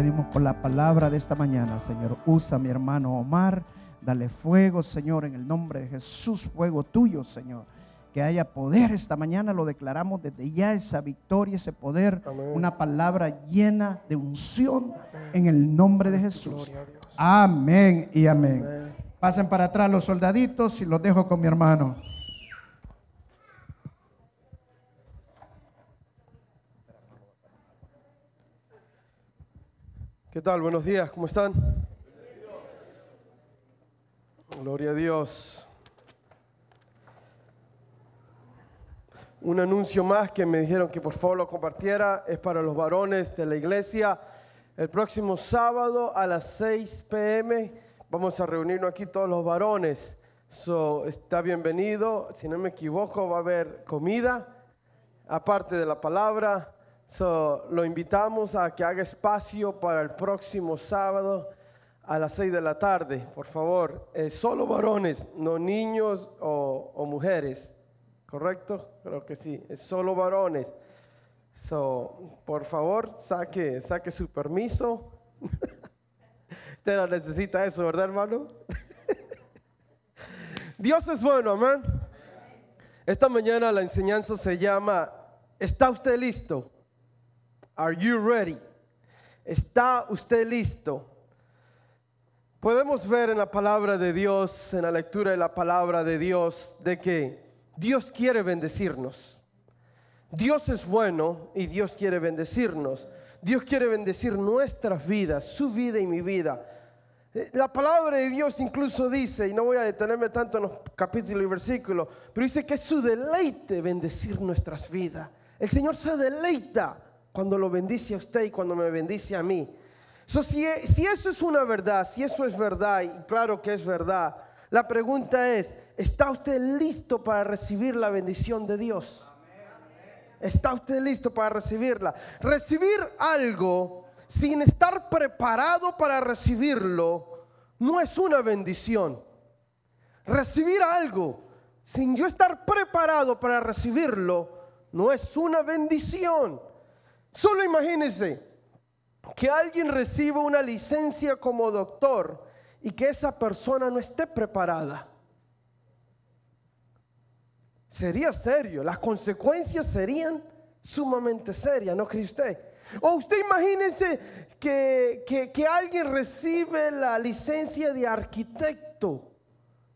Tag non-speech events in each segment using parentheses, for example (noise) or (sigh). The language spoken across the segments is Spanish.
pedimos por la palabra de esta mañana, Señor, usa a mi hermano Omar, dale fuego, Señor, en el nombre de Jesús, fuego tuyo, Señor. Que haya poder esta mañana, lo declaramos desde ya esa victoria, ese poder, una palabra llena de unción en el nombre de Jesús. Amén y amén. Pasen para atrás los soldaditos y los dejo con mi hermano. ¿Qué tal? Buenos días, ¿cómo están? Gloria a Dios. un anuncio más que me dijeron que por favor lo compartiera, es para los varones de la iglesia. El próximo sábado a las 6 pm vamos a reunirnos aquí todos los varones. So, está bienvenido, si no me equivoco va a haber comida, aparte de la palabra. So, lo invitamos a que haga espacio para el próximo sábado a las 6 de la tarde, por favor. solo varones, no niños o, o mujeres. ¿Correcto? Creo que sí. Es solo varones. So, por favor, saque, saque su permiso. (laughs) Usted no necesita eso, ¿verdad, hermano? (laughs) Dios es bueno, amén. Esta mañana la enseñanza se llama ¿Está usted listo? Are you ready? ¿Está usted listo? Podemos ver en la palabra de Dios, en la lectura de la palabra de Dios, de que Dios quiere bendecirnos. Dios es bueno y Dios quiere bendecirnos. Dios quiere bendecir nuestras vidas, su vida y mi vida. Eh, la palabra de Dios incluso dice, y no voy a detenerme tanto en los capítulos y versículos, pero dice que es su deleite bendecir nuestras vidas. El Señor se deleita cuando lo bendice a usted y cuando me bendice a mí. si, si eso es una verdad, si eso es verdad, y claro que es verdad, la pregunta es, ¿Está usted listo para recibir la bendición de Dios? ¿Está usted listo para recibirla? Recibir algo sin estar preparado para recibirlo no es una bendición. Recibir algo sin yo estar preparado para recibirlo no es una bendición. Solo imagínese que alguien reciba una licencia como doctor y que esa persona no esté preparada. Sería serio, las consecuencias serían sumamente serias, ¿no cree usted? O usted imagínese que, que alguien recibe la licencia de arquitecto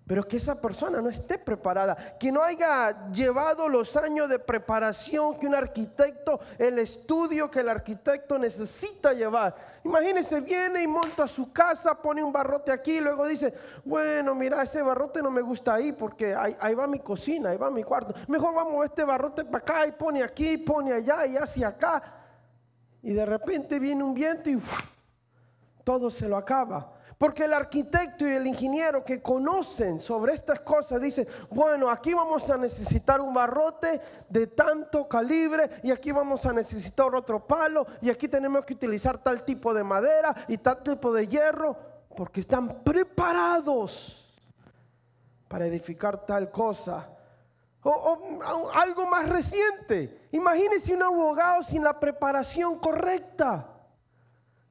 pero que esa persona no esté preparada, que no haya llevado los años de preparación que un arquitecto, el estudio que el arquitecto necesita llevar. Imagínese, viene y monta su casa, pone un barrote aquí, y luego dice, bueno, mira, ese barrote no me gusta ahí porque ahí, va mi cocina, ahí va mi cuarto. Mejor vamos a este barrote para acá y pone aquí, pone allá y hacia acá. Y de repente viene un viento y todo se lo acaba. Porque el arquitecto y el ingeniero que conocen sobre estas cosas dicen, bueno, aquí vamos a necesitar un barrote de tanto calibre y aquí vamos a necesitar otro palo y aquí tenemos que utilizar tal tipo de madera y tal tipo de hierro, porque están preparados para edificar tal cosa. O, algo más reciente, imagínense un abogado sin la preparación correcta.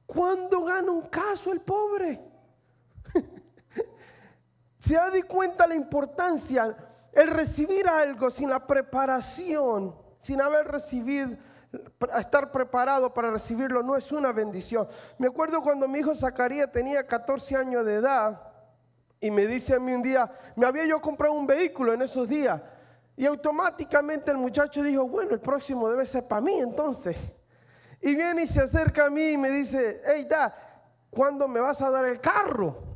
¿Cuándo gana un caso el pobre? ¿Se da cuenta la importancia? El recibir algo sin la preparación, sin haber recibido, estar preparado para recibirlo, no es una bendición. Me acuerdo cuando mi hijo Zacarías tenía 14 años de edad y me dice a mí un día, me había yo comprado un vehículo en esos días. Y automáticamente el muchacho dijo, bueno, el próximo debe ser para mí entonces. Y viene y se acerca a mí y me dice, hey, da, ¿cuándo me vas a dar el carro?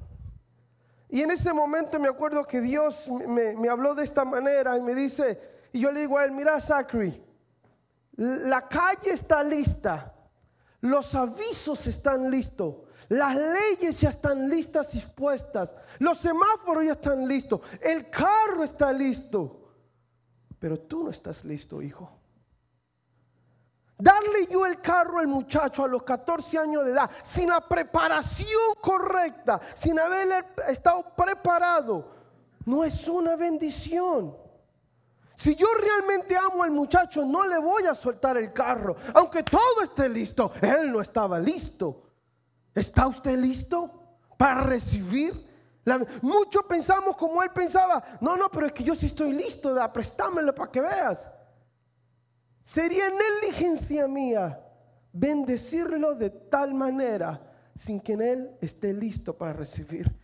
Y en ese momento me acuerdo que Dios me, habló de esta manera y me dice, y yo le digo a él, mira Zachary, la calle está lista, los avisos están listos, las leyes ya están listas y puestas, los semáforos ya están listos, el carro está listo, pero tú no estás listo, hijo. Darle yo el carro al muchacho a los 14 años de edad, sin la preparación correcta, sin haber estado preparado, no es una bendición. Si yo realmente amo al muchacho, no le voy a soltar el carro. Aunque todo esté listo, él no estaba listo. ¿Está usted listo para recibir? Muchos pensamos como él pensaba. No, no, pero es que yo sí estoy listo, da, préstamelo para que veas. Sería negligencia mía bendecirlo de tal manera sin que en él esté listo para recibir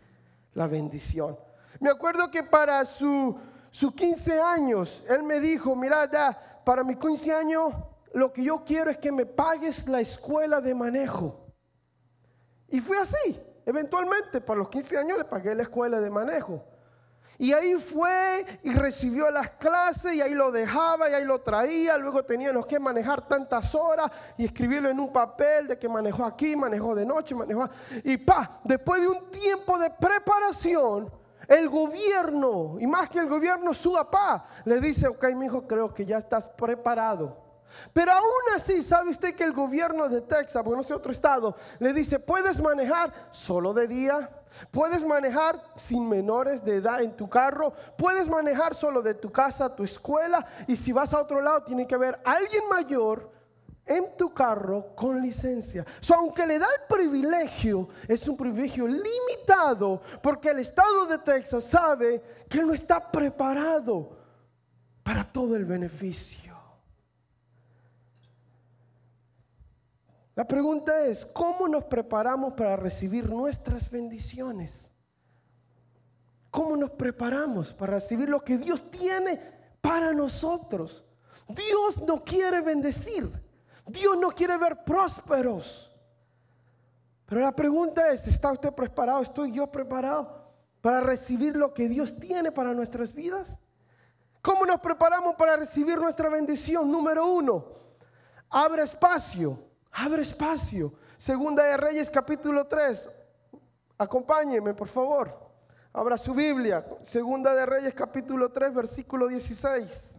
la bendición. Me acuerdo que para su, su 15 años, él me dijo, mira, ya, para mi 15 años, lo que yo quiero es que me pagues la escuela de manejo. Y fue así. Eventualmente, para los 15 años le pagué la escuela de manejo. Y ahí fue y recibió las clases y ahí lo dejaba y ahí lo traía. Luego teníamos que manejar tantas horas y escribirlo en un papel de que manejó aquí, manejó de noche, manejó. Y pa, después de un tiempo de preparación, el gobierno, y más que el gobierno, su papá, le dice, ok, mi hijo, creo que ya estás preparado. Pero aún así, ¿sabe usted que el gobierno de Texas, porque no sé otro estado, le dice, puedes manejar solo de día? Puedes manejar sin menores de edad en tu carro. Puedes manejar solo de tu casa tu escuela. Y si vas a otro lado, tiene que haber alguien mayor en tu carro con licencia. aunque le da el privilegio, es un privilegio limitado porque el estado de Texas sabe que no está preparado para todo el beneficio. La pregunta es, ¿cómo nos preparamos para recibir nuestras bendiciones? ¿Cómo nos preparamos para recibir lo que Dios tiene para nosotros? Dios no quiere bendecir. Dios no quiere ver prósperos. Pero la pregunta es, ¿está usted preparado? ¿Estoy yo preparado para recibir lo que Dios tiene para nuestras vidas? ¿Cómo nos preparamos para recibir nuestra bendición? Número uno, abre espacio Abre espacio. Segunda de Reyes capítulo 3. Acompáñeme, por favor. Abra su Biblia. Segunda de Reyes capítulo 3, versículo 16.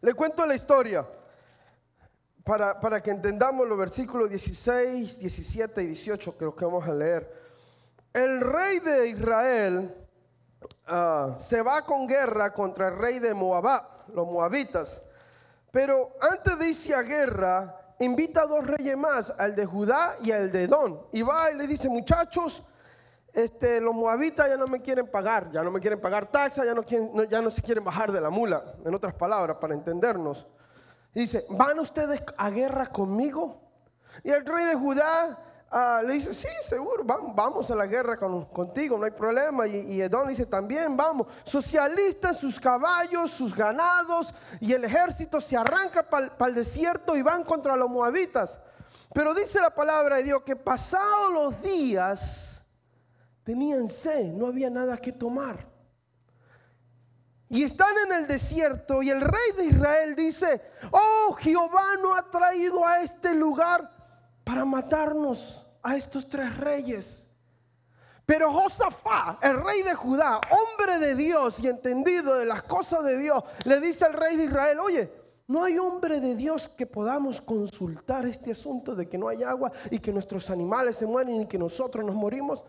Le cuento la historia para, que entendamos los versículos 16, 17 y 18 creo que vamos a leer. El rey de Israel ah, se va con guerra contra el rey de Moab, los moabitas. Pero antes de irse a guerra, invita a dos reyes más, al de Judá y al de Edom. Y va y le dice, muchachos, este, los moabitas ya no me quieren pagar, ya no me quieren pagar taxa, ya no, ya no se quieren bajar de la mula, en otras palabras, para entendernos dice, ¿van ustedes a guerra conmigo? Y el rey de Judá ah, le dice, sí, seguro, vamos, a la guerra contigo, no hay problema. Y, y dice, también vamos. Socialistas, sus caballos, sus ganados y el ejército se arranca para el desierto y van contra los moabitas. Pero dice la palabra de Dios que pasados los días tenían sed, no había nada que tomar. Y están en el desierto y el rey de Israel dice, oh Jehová no ha traído a este lugar para matarnos a estos tres reyes. Pero Josafá, el rey de Judá, hombre de Dios y entendido de las cosas de Dios, le dice al rey de Israel, oye, no hay hombre de Dios que podamos consultar este asunto de que no hay agua y que nuestros animales se mueren y que nosotros nos morimos.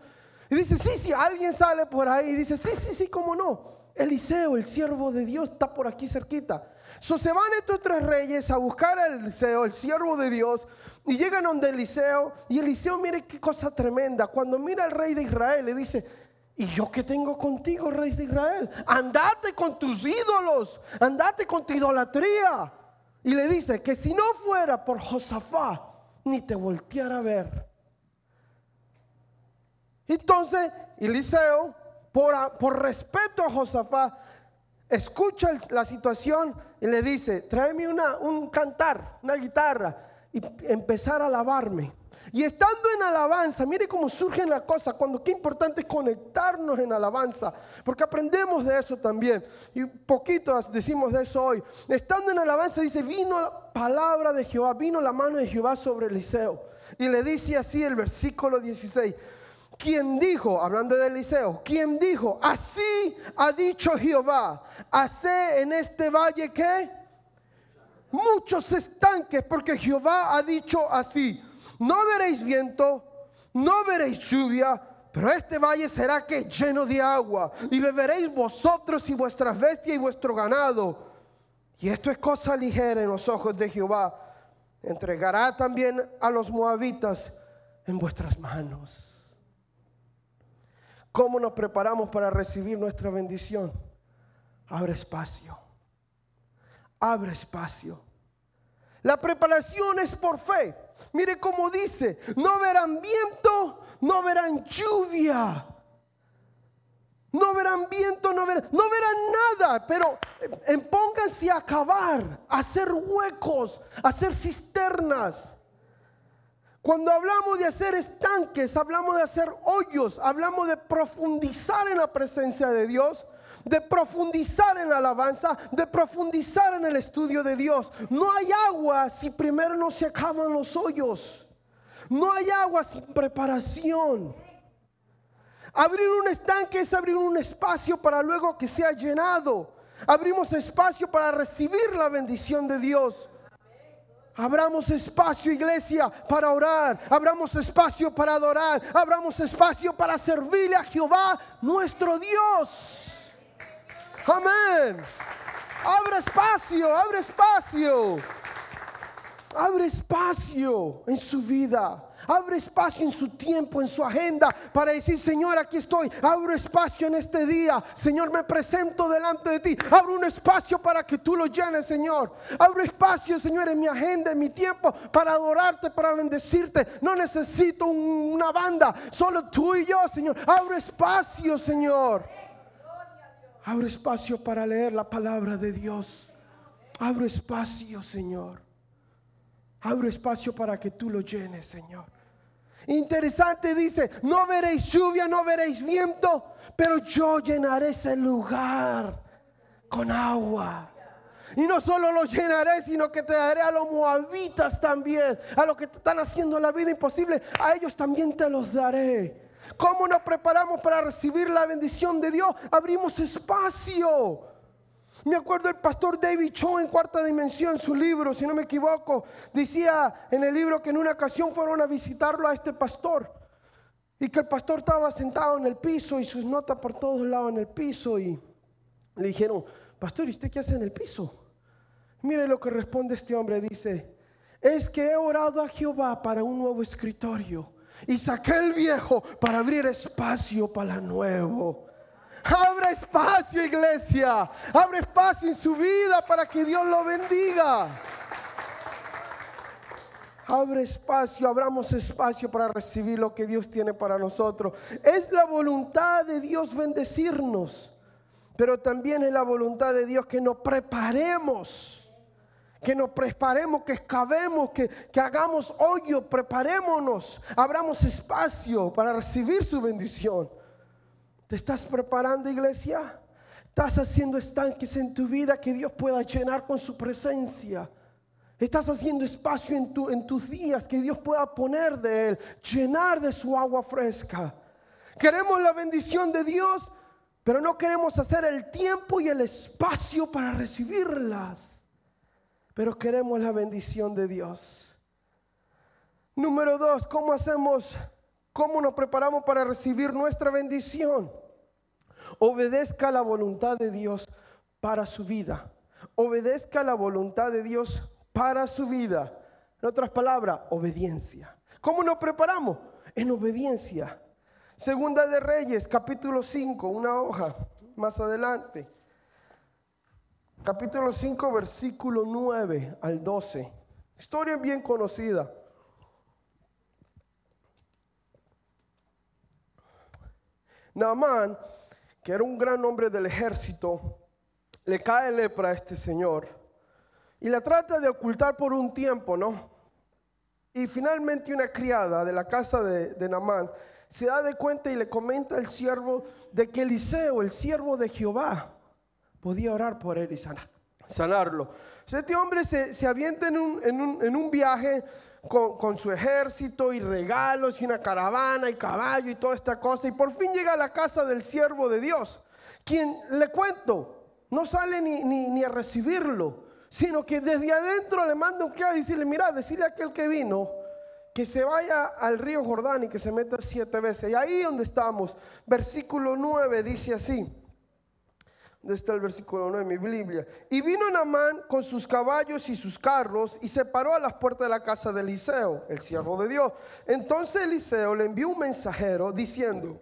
Y dice, sí, sí, alguien sale por ahí y dice, sí, sí, sí, cómo no. Eliseo, el siervo de Dios, está por aquí cerquita. So, se van estos tres reyes a buscar a Eliseo, el siervo de Dios, y llegan donde Eliseo. Y Eliseo, mire qué cosa tremenda. Cuando mira al rey de Israel, le dice: ¿Y yo qué tengo contigo, rey de Israel? Andate con tus ídolos, andate con tu idolatría. Y le dice que si no fuera por Josafá, ni te volteara a ver. Entonces, Eliseo por, respeto a Josafá, escucha la situación y le dice, tráeme una, un cantar, una guitarra y empezar a alabarme. Y estando en alabanza, mire cómo surge la cosa, cuando qué importante es conectarnos en alabanza, porque aprendemos de eso también. Y poquito decimos de eso hoy. Estando en alabanza, dice, vino la palabra de Jehová, vino la mano de Jehová sobre Eliseo. Y le dice así el versículo 16, quien dijo, hablando de Eliseo, quien dijo, así ha dicho Jehová, hace en este valle que muchos estanques, porque Jehová ha dicho así, no veréis viento, no veréis lluvia, pero este valle será que lleno de agua, y beberéis vosotros y vuestras bestias y vuestro ganado. Y esto es cosa ligera en los ojos de Jehová. Entregará también a los moabitas en vuestras manos. ¿Cómo nos preparamos para recibir nuestra bendición? Abre espacio. Abre espacio. La preparación es por fe. Mire cómo dice, no verán viento, no verán lluvia. No verán viento, no verán, nada, pero eh, pónganse a cavar, a hacer huecos, a hacer cisternas. Cuando hablamos de hacer estanques, hablamos de hacer hoyos, hablamos de profundizar en la presencia de Dios, de profundizar en la alabanza, de profundizar en el estudio de Dios. No hay agua si primero no se acaban los hoyos. No hay agua sin preparación. Abrir un estanque es abrir un espacio para luego que sea llenado. Abrimos espacio para recibir la bendición de Dios. Abramos espacio, iglesia, para orar. Abramos espacio para adorar. Abramos espacio para servirle a Jehová, nuestro Dios. Amén. Abre espacio, abre espacio. Abre espacio en su vida. Abre espacio en su tiempo, en su agenda, para decir, Señor, aquí estoy. Abro espacio en este día. Señor, me presento delante de ti. Abro un espacio para que tú lo llenes, Señor. Abro espacio, Señor, en mi agenda, en mi tiempo, para adorarte, para bendecirte. No necesito una banda, solo tú y yo, Señor. Abro espacio, Señor. Abro espacio para leer la palabra de Dios. Abro espacio, Señor. Abro espacio para que tú lo llenes, Señor. Interesante dice, no veréis lluvia, no veréis viento, pero yo llenaré ese lugar con agua. Y no solo lo llenaré, sino que te daré a los moabitas también, a los que te están haciendo la vida imposible, a ellos también te los daré. ¿Cómo nos preparamos para recibir la bendición de Dios? Abrimos espacio. Me acuerdo el pastor David Cho en cuarta dimensión, su libro, si no me equivoco, decía en el libro que en una ocasión fueron a visitarlo a este pastor y que el pastor estaba sentado en el piso y sus notas por todos lados en el piso y le dijeron, pastor, ¿y usted qué hace en el piso? Mire lo que responde este hombre, dice, es que he orado a Jehová para un nuevo escritorio y saqué el viejo para abrir espacio para el nuevo. Abre espacio, iglesia. Abre espacio en su vida para que Dios lo bendiga. Abre espacio, abramos espacio para recibir lo que Dios tiene para nosotros. Es la voluntad de Dios bendecirnos, pero también es la voluntad de Dios que nos preparemos que nos preparemos, que excavemos, que, que, hagamos hoyo, preparémonos, abramos espacio para recibir su bendición. ¿Te estás preparando, iglesia? ¿Estás haciendo estanques en tu vida que Dios pueda llenar con su presencia? ¿Estás haciendo espacio en, tu, en tus días que Dios pueda poner de Él, llenar de su agua fresca? Queremos la bendición de Dios, pero no queremos hacer el tiempo y el espacio para recibirlas. Pero queremos la bendición de Dios. Número dos, ¿cómo hacemos ¿Cómo nos preparamos para recibir nuestra bendición? Obedezca la voluntad de Dios para su vida. Obedezca la voluntad de Dios para su vida. En otras palabras, obediencia. ¿Cómo nos preparamos? En obediencia. Segunda de Reyes, capítulo 5, una hoja más adelante. Capítulo 5, versículo 9 al 12. Historia bien conocida. Naamán, que era un gran hombre del ejército, le cae lepra a este señor y la trata de ocultar por un tiempo, ¿no? Y finalmente una criada de la casa de, de Naamán se da de cuenta y le comenta al siervo de que Eliseo, el siervo de Jehová, podía orar por él y sanarlo. este hombre se, avienta en un, en un viaje con, su ejército y regalos y una caravana y caballo y toda esta cosa. Y por fin llega a la casa del siervo de Dios, quien le cuento, no sale ni, ni, a recibirlo. sino que desde adentro le manda un criado y decirle, mira, decirle a aquel que vino que se vaya al río Jordán y que se meta siete veces. Y ahí donde estamos, versículo 9 dice así. ¿Dónde está el versículo 9 de mi Biblia? Y vino Namán con sus caballos y sus carros y se paró a las puertas de la casa de Eliseo, el siervo de Dios. Entonces Eliseo le envió un mensajero diciendo,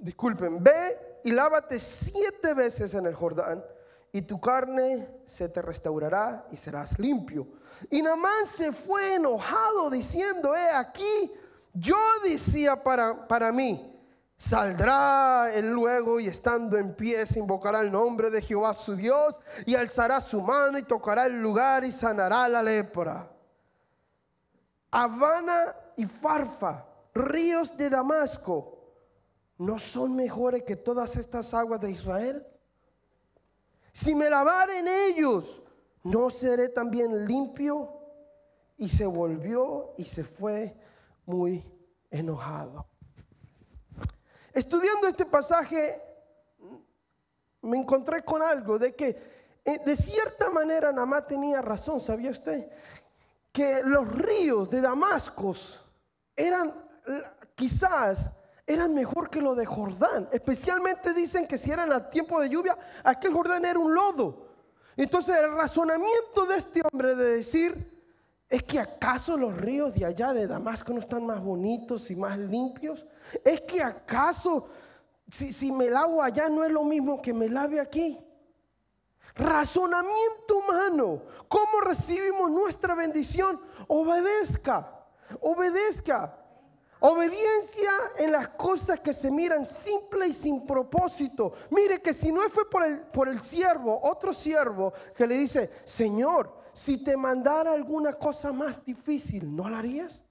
disculpen, ve y lávate siete veces en el Jordán y tu carne se te restaurará y serás limpio. Y Namán se fue enojado diciendo, he aquí, yo decía para, para mí, Saldrá él luego y estando en pie se invocará el nombre de Jehová su Dios y alzará su mano y tocará el lugar y sanará la lepra. Habana y Farfa, ríos de Damasco, ¿no son mejores que todas estas aguas de Israel? Si me lavare en ellos, ¿no seré también limpio? Y se volvió y se fue muy enojado. Estudiando este pasaje, me encontré con algo de que eh, de cierta manera Namá tenía razón, ¿sabía usted? Que los ríos de Damasco eran quizás eran mejor que los de Jordán. Especialmente dicen que si eran a tiempo de lluvia, aquel Jordán era un lodo. Entonces el razonamiento de este hombre de decir, ¿Es que acaso los ríos de allá de Damasco no están más bonitos y más limpios? ¿Es que acaso si, me lavo allá no es lo mismo que me lave aquí? Razonamiento humano. ¿Cómo recibimos nuestra bendición? Obedezca, obedezca. Obediencia en las cosas que se miran simple y sin propósito. Mire que si no fue por el, por el siervo, otro siervo que le dice, Señor, si te mandara alguna cosa más difícil, ¿no la harías?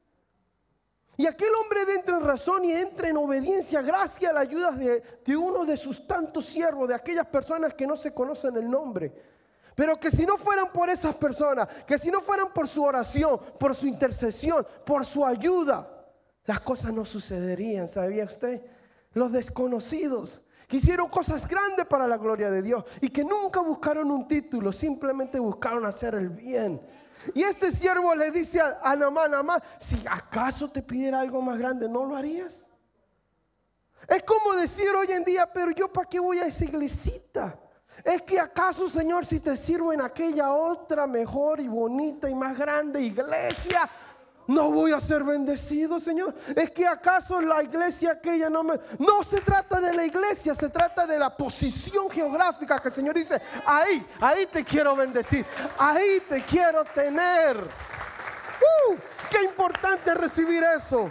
Y aquel hombre entra en razón y entra en obediencia gracias a la ayuda de, de, uno de sus tantos siervos, de aquellas personas que no se conocen el nombre. Pero que si no fueran por esas personas, que si no fueran por su oración, por su intercesión, por su ayuda, las cosas no sucederían, ¿sabía usted? Los desconocidos que hicieron cosas grandes para la gloria de Dios y que nunca buscaron un título, simplemente buscaron hacer el bien. Y este siervo le dice a, a Namán, si acaso te pidiera algo más grande, ¿no lo harías? Es como decir hoy en día, pero yo para qué voy a esa iglesita. Es que acaso, Señor, si te sirvo en aquella otra mejor y bonita y más grande iglesia, no voy a ser bendecido, Señor. Es que acaso la iglesia aquella no me... No se trata de la iglesia, se trata de la posición geográfica que el Señor dice, ahí, ahí te quiero bendecir, ahí te quiero tener. ¡Uh! qué importante recibir eso.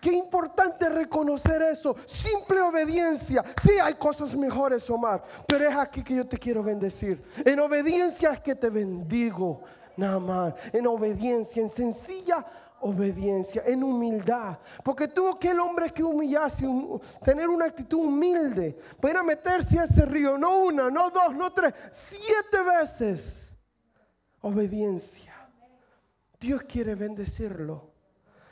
Qué importante reconocer eso. Simple obediencia. Sí, hay cosas mejores, Omar, pero es aquí que yo te quiero bendecir. En obediencia es que te bendigo nada más, en obediencia, en sencilla obediencia, en humildad. Porque tuvo que el hombre que humillarse, tener una actitud humilde, para meterse a ese río, no una, no dos, no tres, siete veces. Obediencia. Dios quiere bendecirlo.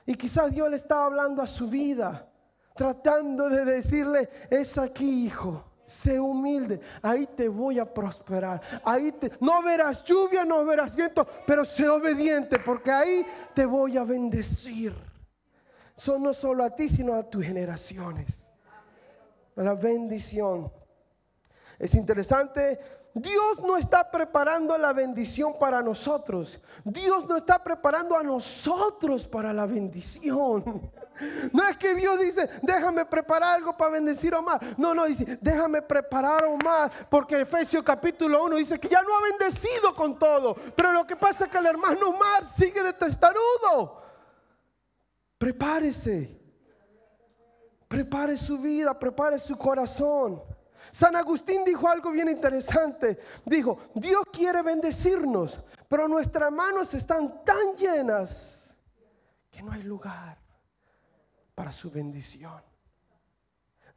Y quizás Dios le estaba hablando a su vida, tratando de decirle, es aquí, hijo. Sé humilde, ahí te voy a prosperar. Ahí te, no verás lluvia, no verás viento, pero sé obediente porque ahí te voy a bendecir. Son no solo a ti, sino a tus generaciones. La bendición. Es interesante Dios no está preparando la bendición para nosotros. Dios no está preparando a nosotros para la bendición. No es que Dios dice, déjame preparar algo para bendecir a Omar. No, no, dice, déjame preparar a Omar. Porque Efesios capítulo 1 dice que ya no ha bendecido con todo. Pero lo que pasa es que el hermano Omar sigue de testarudo. Prepárese. Prepare su vida, prepare su corazón. San Agustín dijo algo bien interesante. Dijo, Dios quiere bendecirnos, pero nuestras manos están tan llenas que no hay lugar para su bendición.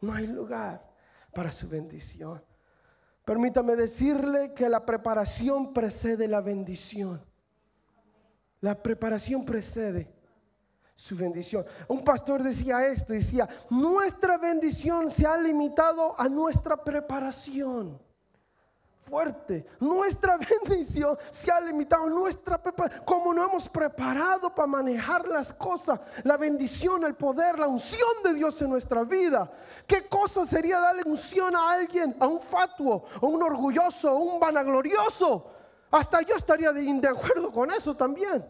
No hay lugar para su bendición. Permítame decirle que la preparación precede la bendición. La preparación precede su bendición. Un pastor decía esto, decía, nuestra bendición se ha limitado a nuestra preparación. Fuerte. Nuestra (laughs) bendición se ha limitado. Nuestra como no hemos preparado para manejar las cosas, la bendición, el poder, la unción de Dios en nuestra vida. ¿Qué cosa sería darle unción a alguien, a un fatuo, a un orgulloso, a un vanaglorioso? Hasta yo estaría de acuerdo con eso también.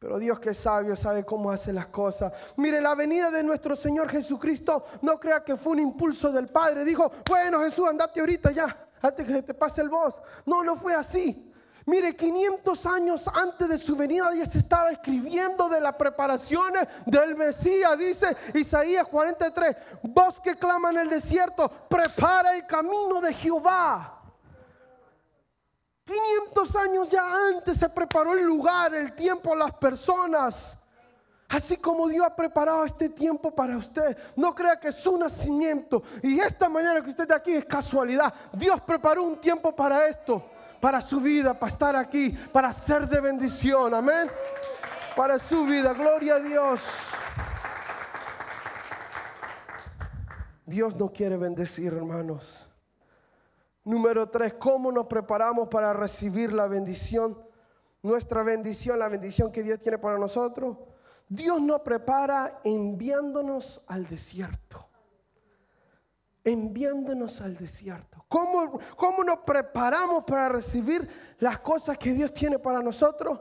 Pero Dios que es sabio sabe cómo hace las cosas. Mire, la venida de nuestro Señor Jesucristo no crea que fue un impulso del Padre. Dijo, bueno Jesús, andate ahorita ya, antes que te pase el voz. No, no fue así. Mire, 500 años antes de su venida ya se estaba escribiendo de las preparaciones del Mesías. Dice Isaías 43, vos que clama en el desierto, prepara el camino de Jehová. 500 años ya antes se preparó el lugar, el tiempo, las personas. Así como Dios ha preparado este tiempo para usted. No crea que su nacimiento. Y esta mañana que usted está aquí es casualidad. Dios preparó un tiempo para esto. Para su vida, para estar aquí. Para ser de bendición. Amén. Para su vida. Gloria a Dios. Dios no quiere bendecir, hermanos. Número tres, ¿cómo nos preparamos para recibir la bendición? Nuestra bendición, la bendición que Dios tiene para nosotros. Dios nos prepara enviándonos al desierto. Enviándonos al desierto. ¿Cómo, ¿Cómo nos preparamos para recibir las cosas que Dios tiene para nosotros?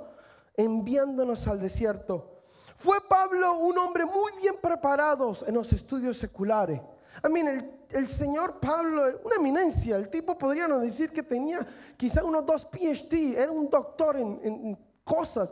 Enviándonos al desierto. Fue Pablo un hombre muy bien preparado en los estudios seculares. I mean, el, señor Pablo, una eminencia, el tipo podríamos decir que tenía quizá unos dos PhD, era un doctor en, en cosas.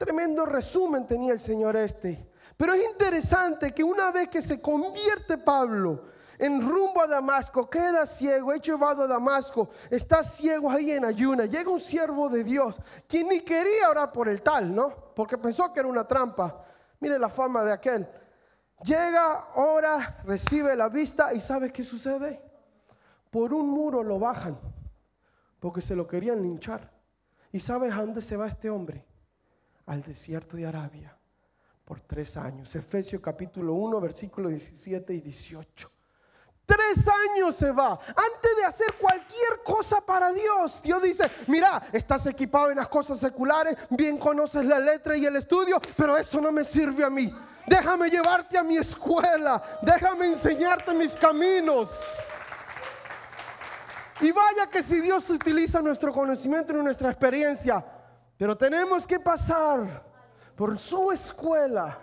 Tremendo resumen tenía el señor este. Pero es interesante que una vez que se convierte Pablo en rumbo a Damasco, queda ciego, es llevado a Damasco, está ciego ahí en ayuna, llega un siervo de Dios, quien ni quería orar por el tal, ¿no? Porque pensó que era una trampa. Mire la fama de aquel. Llega, ora, recibe la vista y ¿sabe qué sucede? Por un muro lo bajan porque se lo querían linchar. ¿Y sabes a dónde se va este hombre? Al desierto de Arabia por tres años. Efesios capítulo 1, versículos 17 y 18. Tres años se va. Antes de hacer cualquier cosa para Dios, Dios dice, mira, estás equipado en las cosas seculares, bien conoces la letra y el estudio, pero eso no me sirve a mí. Déjame llevarte a mi escuela. Déjame enseñarte mis caminos. Y vaya que si Dios utiliza nuestro conocimiento y nuestra experiencia, pero tenemos que pasar por su escuela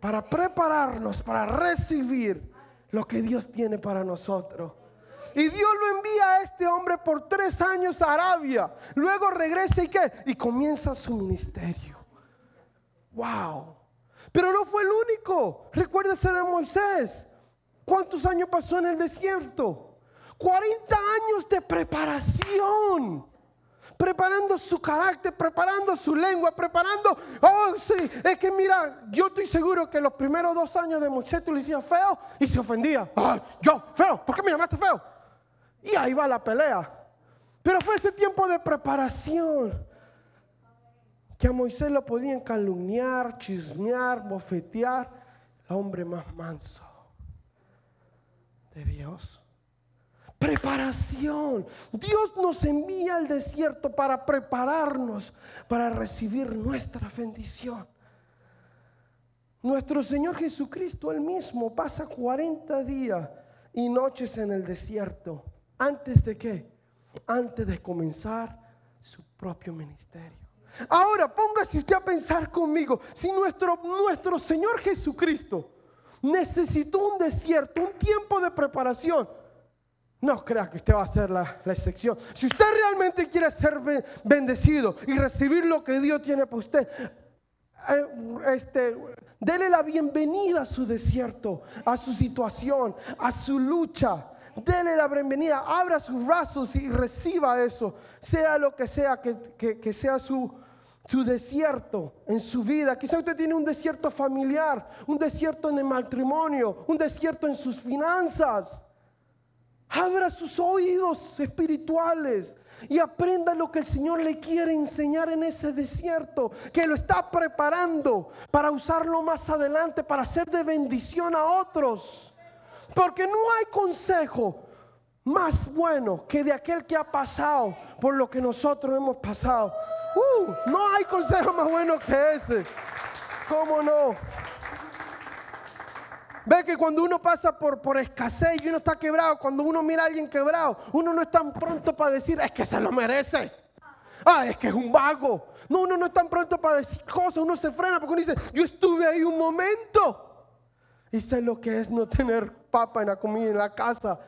para prepararnos, para recibir lo que Dios tiene para nosotros. Y Dios lo envía a este hombre por tres años a Arabia. Luego regresa y qué? Y comienza su ministerio. Wow. Pero no fue el único. Recuérdese de Moisés. ¿Cuántos años pasó en el desierto? 40 años de preparación. Preparando su carácter, preparando su lengua, preparando. Oh, sí, es que mira, yo estoy seguro que los primeros dos años de Moisés tú le decías feo y se ofendía. yo, feo, ¿por qué me llamaste feo? Y ahí va la pelea. Pero fue ese tiempo de preparación que a Moisés lo podían calumniar, chismear, bofetear, el hombre más manso de Dios. Preparación. Dios nos envía al desierto para prepararnos para recibir nuestra bendición. Nuestro Señor Jesucristo, él mismo, pasa 40 días y noches en el desierto. ¿Antes de qué? Antes de comenzar su propio ministerio. Ahora póngase usted a pensar conmigo, si nuestro, nuestro Señor Jesucristo necesitó un desierto, un tiempo de preparación, no crea que usted va a ser la, excepción. Si usted realmente quiere ser bendecido y recibir lo que Dios tiene para usted, eh, este, dele la bienvenida a su desierto, a su situación, a su lucha. Dele la bienvenida, abra sus brazos y reciba eso, sea lo que sea que sea su, su desierto en su vida. Quizá usted tiene un desierto familiar, un desierto en el matrimonio, un desierto en sus finanzas. Abra sus oídos espirituales y aprenda lo que el Señor le quiere enseñar en ese desierto, que lo está preparando para usarlo más adelante, para ser de bendición a otros. Porque no hay consejo más bueno que de aquel que ha pasado por lo que nosotros hemos pasado. Uh, no hay consejo más bueno que ese. ¿Cómo no? Ve que cuando uno pasa por, por escasez y uno está quebrado, cuando uno mira a alguien quebrado, uno no es tan pronto para decir, es que se lo merece. Ah, es que es un vago. No, uno no es tan pronto para decir cosas, uno se frena porque uno dice, yo estuve ahí un momento y sé lo que es no tener papa en la comida en la casa.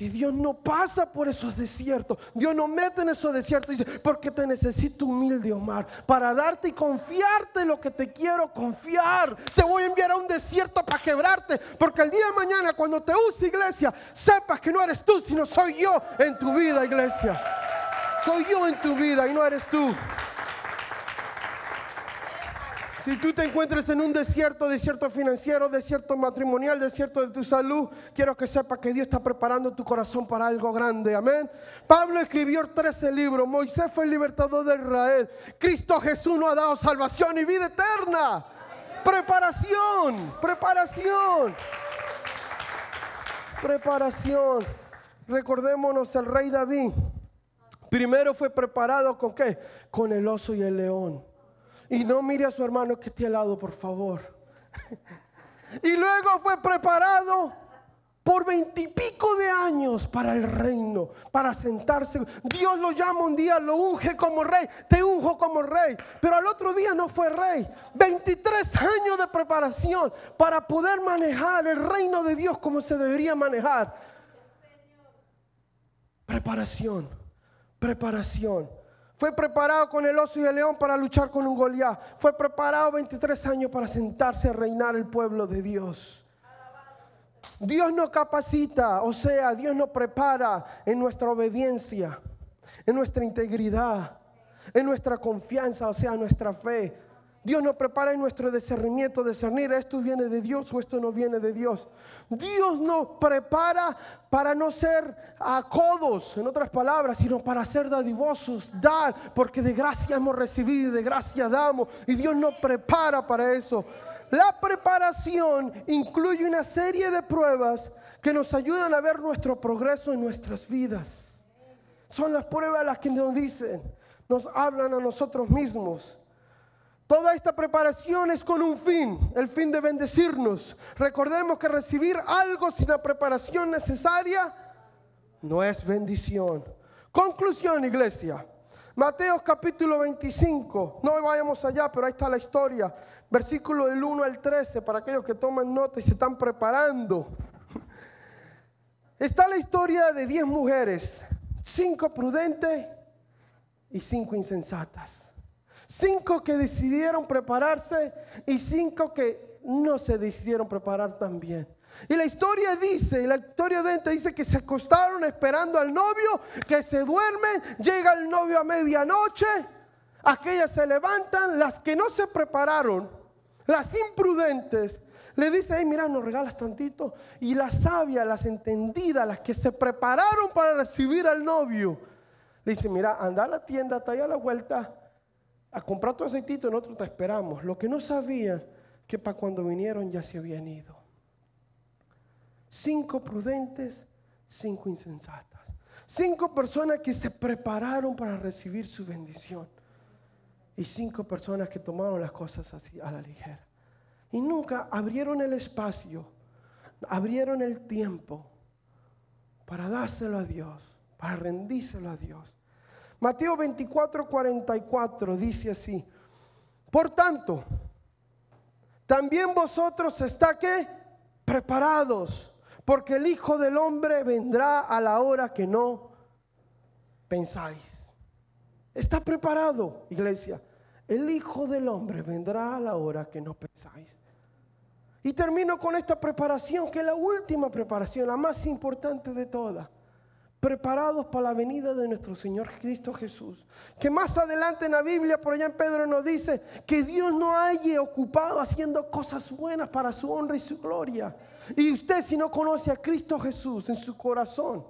Y Dios no pasa por esos desiertos. Dios no mete en esos desiertos. Dice, porque te necesito humilde, Omar, para darte y confiarte lo que te quiero confiar. Te voy a enviar a un desierto para quebrarte. Porque el día de mañana, cuando te use iglesia, sepas que no eres tú, sino soy yo en tu vida, iglesia. Soy yo en tu vida y no eres tú. Si tú te encuentres en un desierto, desierto financiero, desierto matrimonial, desierto de tu salud, quiero que sepas que Dios está preparando tu corazón para algo grande. Amén. Pablo escribió 13 libros. Moisés fue el libertador de Israel. Cristo Jesús nos ha dado salvación y vida eterna. Preparación, preparación. Preparación. Recordémonos el rey David. Primero fue preparado con qué? Con el oso y el león. Y no mire a su hermano que esté al lado, por favor. (laughs) y luego fue preparado por veintipico de años para el reino, para sentarse. Dios lo llama un día, lo unge como rey, te unjo como rey. Pero al otro día no fue rey. 23 años de preparación para poder manejar el reino de Dios como se debería manejar. Preparación, preparación. Fue preparado con el oso y el león para luchar con un Goliat. Fue preparado 23 años para sentarse a reinar el pueblo de Dios. Dios nos capacita, o sea, Dios nos prepara en nuestra obediencia, en nuestra integridad, en nuestra confianza, o sea, nuestra fe. Dios nos prepara en nuestro discernimiento, discernir esto viene de Dios o esto no viene de Dios. Dios nos prepara para no ser a codos, en otras palabras, sino para ser dadivosos, dar, porque de gracia hemos recibido y de gracia damos. Y Dios nos prepara para eso. La preparación incluye una serie de pruebas que nos ayudan a ver nuestro progreso en nuestras vidas. Son las pruebas las que nos dicen, nos hablan a nosotros mismos. Toda esta preparación es con un fin, el fin de bendecirnos. Recordemos que recibir algo sin la preparación necesaria no es bendición. Conclusión, iglesia. Mateo capítulo 25. No vayamos allá, pero ahí está la historia. Versículo del 1 al 13 para aquellos que toman nota y se están preparando. Está la historia de 10 mujeres, 5 prudentes y 5 insensatas. Cinco que decidieron prepararse y cinco que no se decidieron preparar también. Y la historia dice, y la historia de ente dice que se acostaron esperando al novio, que se duermen, llega el novio a medianoche, aquellas se levantan, las que no se prepararon, las imprudentes, le dice, hey, mira, nos regalas tantito. Y las sabias, las entendidas, las que se prepararon para recibir al novio, le dice, mira, anda a la tienda, está ahí a la vuelta, a comprar tu aceitito, nosotros te esperamos. Lo que no sabían que para cuando vinieron ya se habían ido. Cinco prudentes, cinco insensatas. Cinco personas que se prepararon para recibir su bendición. Y cinco personas que tomaron las cosas así a la ligera. Y nunca abrieron el espacio, abrieron el tiempo para dárselo a Dios, para rendírselo a Dios. Mateo 24, 44 dice así. Por tanto, también vosotros está que preparados, porque el Hijo del Hombre vendrá a la hora que no pensáis. Está preparado, iglesia. El Hijo del Hombre vendrá a la hora que no pensáis. Y termino con esta preparación, que es la última preparación, la más importante de todas preparados para la venida de nuestro Señor Cristo Jesús. Que más adelante en la Biblia, por allá en Pedro nos dice que Dios no haya ocupado haciendo cosas buenas para su honra y su gloria. Y usted si no conoce a Cristo Jesús en su corazón,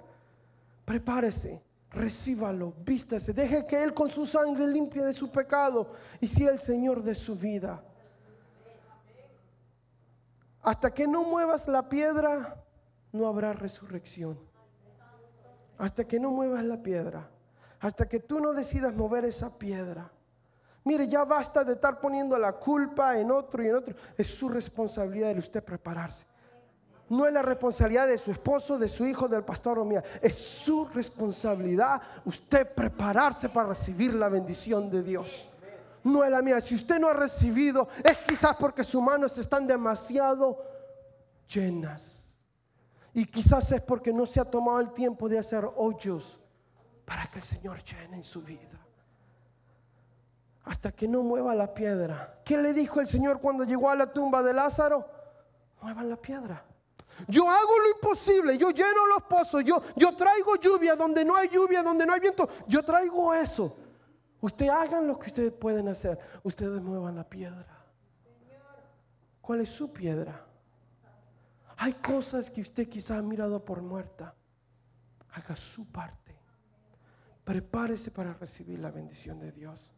prepárese, recíbalo, vístase, deje que Él con su sangre limpie de su pecado y sea el Señor de su vida. Hasta que no muevas la piedra, no habrá resurrección. Hasta que no muevas la piedra, hasta que tú no decidas mover esa piedra. Mire, ya basta de estar poniendo la culpa en otro y en otro. Es su responsabilidad de usted prepararse. No es la responsabilidad de su esposo, de su hijo, del pastor o mía. Es su responsabilidad usted prepararse para recibir la bendición de Dios. No es la mía. Si usted no ha recibido, es quizás porque sus manos están demasiado llenas. Y quizás es porque no se ha tomado el tiempo de hacer hoyos para que el Señor llene en su vida. Hasta que no mueva la piedra. ¿Qué le dijo el Señor cuando llegó a la tumba de Lázaro? Muevan la piedra. Yo hago lo imposible, yo lleno los pozos, yo, yo traigo lluvia donde no hay lluvia, donde no hay viento. Yo traigo eso. Ustedes hagan lo que ustedes pueden hacer. Ustedes muevan la piedra. ¿Cuál es su piedra? Hay cosas que usted quizá ha mirado por muerta. Haga su parte. Prepárese para recibir la bendición de Dios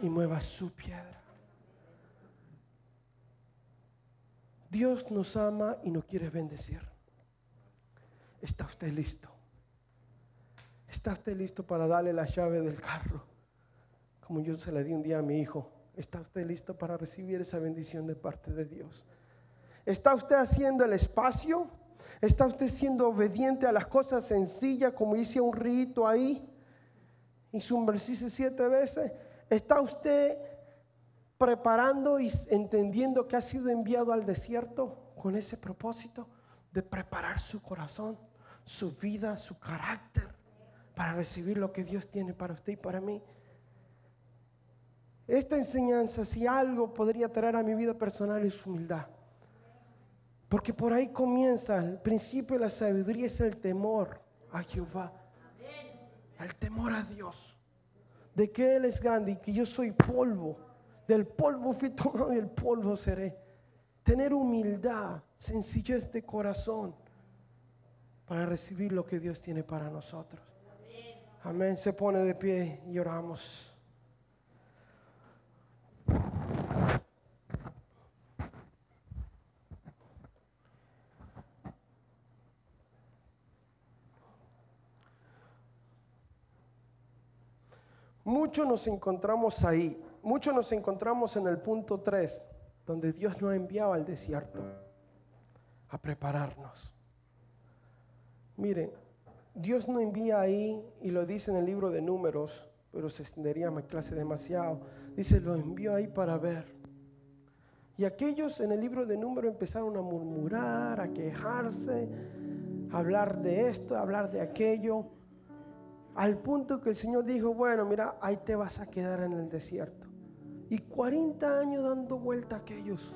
y mueva su piedra. Dios nos ama y nos quiere bendecir. ¿Está usted listo? ¿Está usted listo para darle la llave del carro? Como yo se la di un día a mi hijo. ¿Está usted listo para recibir esa bendición de parte de Dios? ¿Está usted haciendo el espacio? ¿Está usted siendo obediente a las cosas sencillas como hice un rito ahí? Y sumergirse siete veces. ¿Está usted preparando y entendiendo que ha sido enviado al desierto con ese propósito de preparar su corazón, su vida, su carácter para recibir lo que Dios tiene para usted y para mí? Esta enseñanza, si algo podría traer a mi vida personal, es humildad. Porque por ahí comienza el principio de la sabiduría, es el temor a Jehová. El temor a Dios. De que Él es grande y que yo soy polvo. Del polvo fui tomado y el polvo seré. Tener humildad, sencillez de corazón para recibir lo que Dios tiene para nosotros. Amén. Se pone de pie y oramos. Muchos nos encontramos ahí, muchos nos encontramos en el punto 3, donde Dios nos enviaba al desierto a prepararnos. Miren, Dios no envía ahí, y lo dice en el libro de números, pero se extendería mi clase demasiado. Dice, lo envió ahí para ver. Y aquellos en el libro de números empezaron a murmurar, a quejarse, a hablar de esto, a hablar de aquello. Al punto que el Señor dijo, bueno, mira, ahí te vas a quedar en el desierto. Y 40 años dando vuelta a aquellos.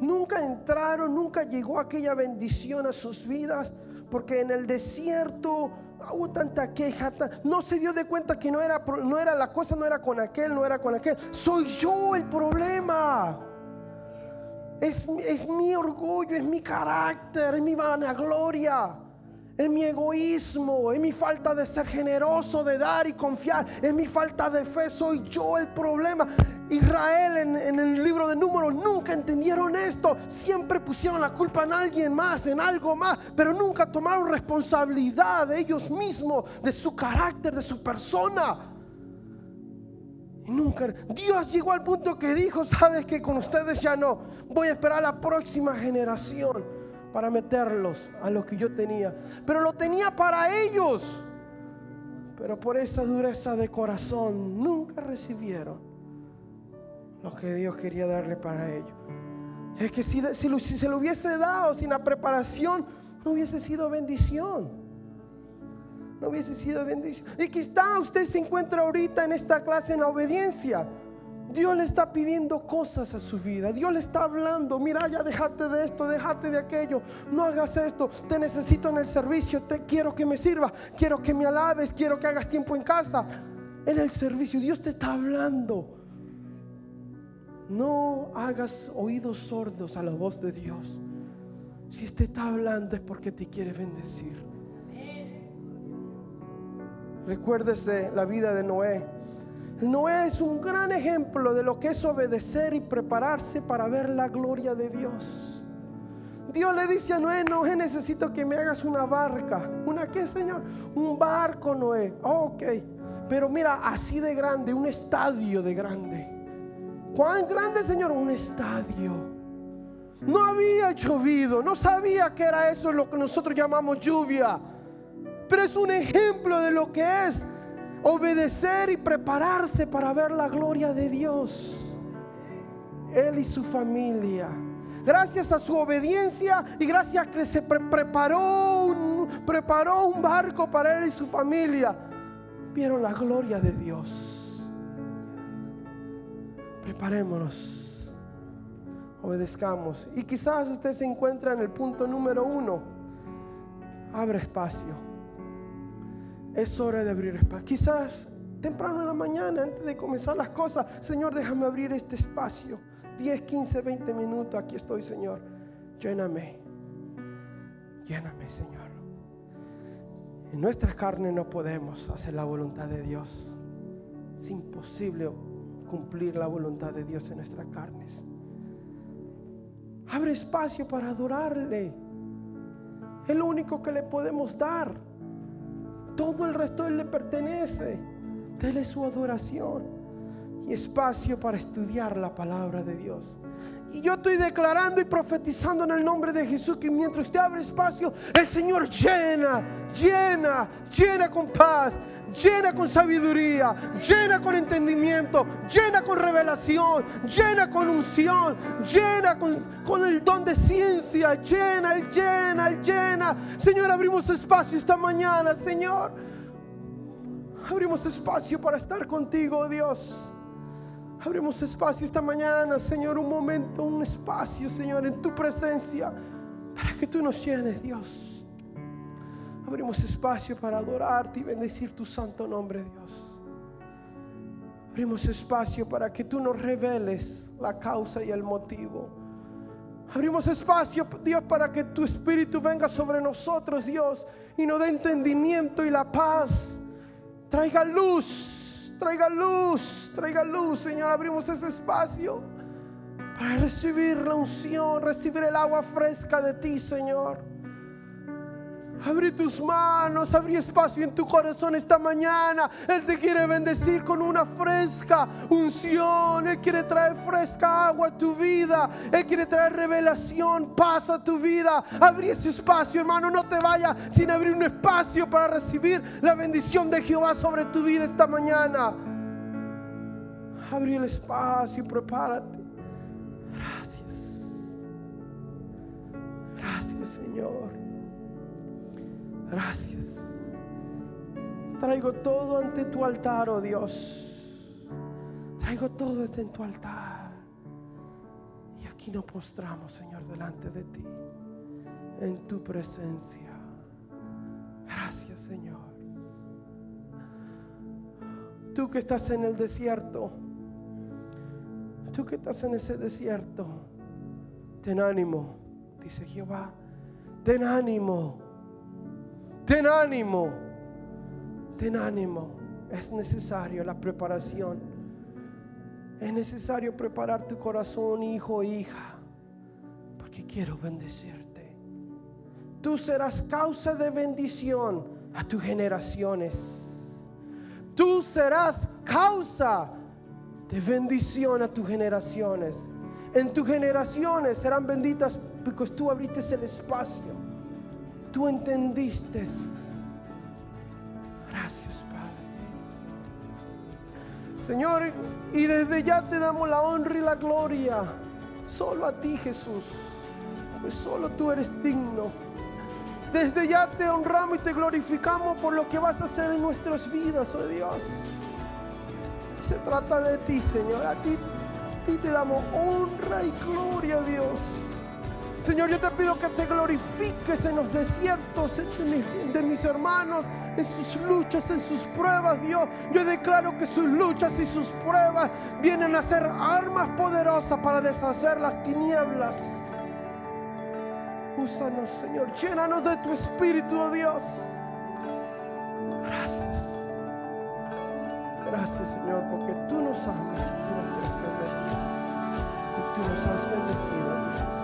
Nunca entraron, nunca llegó aquella bendición a sus vidas, porque en el desierto hubo tanta queja, no se dio de cuenta que no era, no era la cosa, no era con aquel, no era con aquel. Soy yo el problema. Es, es mi orgullo, es mi carácter, es mi vanagloria es mi egoísmo, es mi falta de ser generoso, de dar y confiar, es mi falta de fe, soy yo el problema. Israel en, el libro de números nunca entendieron esto, siempre pusieron la culpa en alguien más, en algo más, pero nunca tomaron responsabilidad de ellos mismos, de su carácter, de su persona. Nunca, Dios llegó al punto que dijo, sabes que con ustedes ya no, voy a esperar a la próxima generación para meterlos a lo que yo tenía. Pero lo tenía para ellos. Pero por esa dureza de corazón nunca recibieron lo que Dios quería darle para ellos. Es que si, se lo hubiese dado sin la preparación, no hubiese sido bendición. No hubiese sido bendición. Y está usted se encuentra ahorita en esta clase en la obediencia. Dios le está pidiendo cosas a su vida. Dios le está hablando. Mira, ya déjate de esto, déjate de aquello. No hagas esto. Te necesito en el servicio. Te quiero que me sirvas. Quiero que me alabes. Quiero que hagas tiempo en casa. En el servicio. Dios te está hablando. No hagas oídos sordos a la voz de Dios. Si te está hablando es porque te quiere bendecir. Recuérdese la vida de Noé. Noé es un gran ejemplo de lo que es obedecer y prepararse para ver la gloria de Dios. Dios le dice a Noé, Noé, necesito que me hagas una barca. ¿Una qué, Señor? Un barco, Noé. Oh, ok. Pero mira, así de grande, un estadio de grande. ¿Cuán grande, Señor? Un estadio. No había llovido, no sabía que era eso lo que nosotros llamamos lluvia. Pero es un ejemplo de lo que es obedecer y prepararse para ver la gloria de Dios. Él y su familia. Gracias a su obediencia y gracias a que se preparó, un, preparó un barco para él y su familia, vieron la gloria de Dios. Preparémonos, obedezcamos. Y quizás usted se encuentra en el punto número uno. Abre espacio es hora de abrir espacio. Quizás temprano en la mañana, antes de comenzar las cosas, Señor, déjame abrir este espacio. 10, 15, 20 minutos, aquí estoy, Señor. Lléname. Lléname, Señor. En nuestras carnes no podemos hacer la voluntad de Dios. Es imposible cumplir la voluntad de Dios en nuestras carnes. Abre espacio para adorarle. Es lo único que le podemos dar. Todo el resto Él le pertenece. Dele su adoración y espacio para estudiar la palabra de Dios. Y yo estoy declarando y profetizando en el nombre de Jesús que mientras usted abre espacio, el Señor llena, llena, llena con paz, llena con sabiduría, llena con entendimiento, llena con revelación, llena con unción, llena con, el don de ciencia, llena, llena, llena. Señor, abrimos espacio esta mañana, Señor. Abrimos espacio para estar contigo, Dios. Abrimos espacio esta mañana, Señor, un momento, un espacio, Señor, en tu presencia, para que tú nos llenes, Dios. Abrimos espacio para adorarte y bendecir tu santo nombre, Dios. Abrimos espacio para que tú nos reveles la causa y el motivo. Abrimos espacio, Dios, para que tu espíritu venga sobre nosotros, Dios, y nos dé entendimiento y la paz. Traiga luz, traiga luz, traiga luz, Señor. Abrimos ese espacio para recibir la unción, recibir el agua fresca de ti, Señor. Abrí tus manos, abrí espacio en tu corazón esta mañana. Él te quiere bendecir con una fresca unción. Él quiere traer fresca agua a tu vida. Él quiere traer revelación, paz a tu vida. Abrí ese espacio, hermano. No te vayas sin abrir un espacio para recibir la bendición de Jehová sobre tu vida esta mañana. Abrí el espacio, prepárate. Gracias. Gracias, Señor. Gracias. Traigo todo ante tu altar, oh Dios. Traigo todo ante tu altar. Y aquí nos postramos, Señor, delante de ti, en tu presencia. Gracias, Señor. Tú que estás en el desierto, tú que estás en ese desierto, ten ánimo, dice Jehová, ten ánimo Ten ánimo, ten ánimo. Es necesario la preparación. Es necesario preparar tu corazón, hijo hija, porque quiero bendecirte. Tú serás causa de bendición a tus generaciones. Tú serás causa de bendición a tus generaciones. En tus generaciones serán benditas porque tú abriste el espacio tú entendiste. Gracias, Padre. Señor, y desde ya te damos la honra y la gloria. Solo a ti, Jesús. Pues solo tú eres digno. Desde ya te honramos y te glorificamos por lo que vas a hacer en nuestras vidas, oh Dios. Se trata de ti, Señor. A ti, a ti te damos honra y gloria, Dios. Señor, yo te pido que te glorifiques en los desiertos de mis, hermanos, en sus luchas, en sus pruebas, Dios. Yo declaro que sus luchas y sus pruebas vienen a ser armas poderosas para deshacer las tinieblas. Úsanos, Señor. Llénanos de tu espíritu, oh Dios. Gracias. Gracias, Señor, porque tú nos amas tú nos quieres bendecir. Y tú nos has bendecido, Dios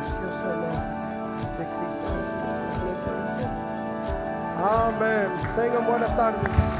preciosa la de Cristo Jesús. La iglesia dice, amén. Tengan buenas tardes.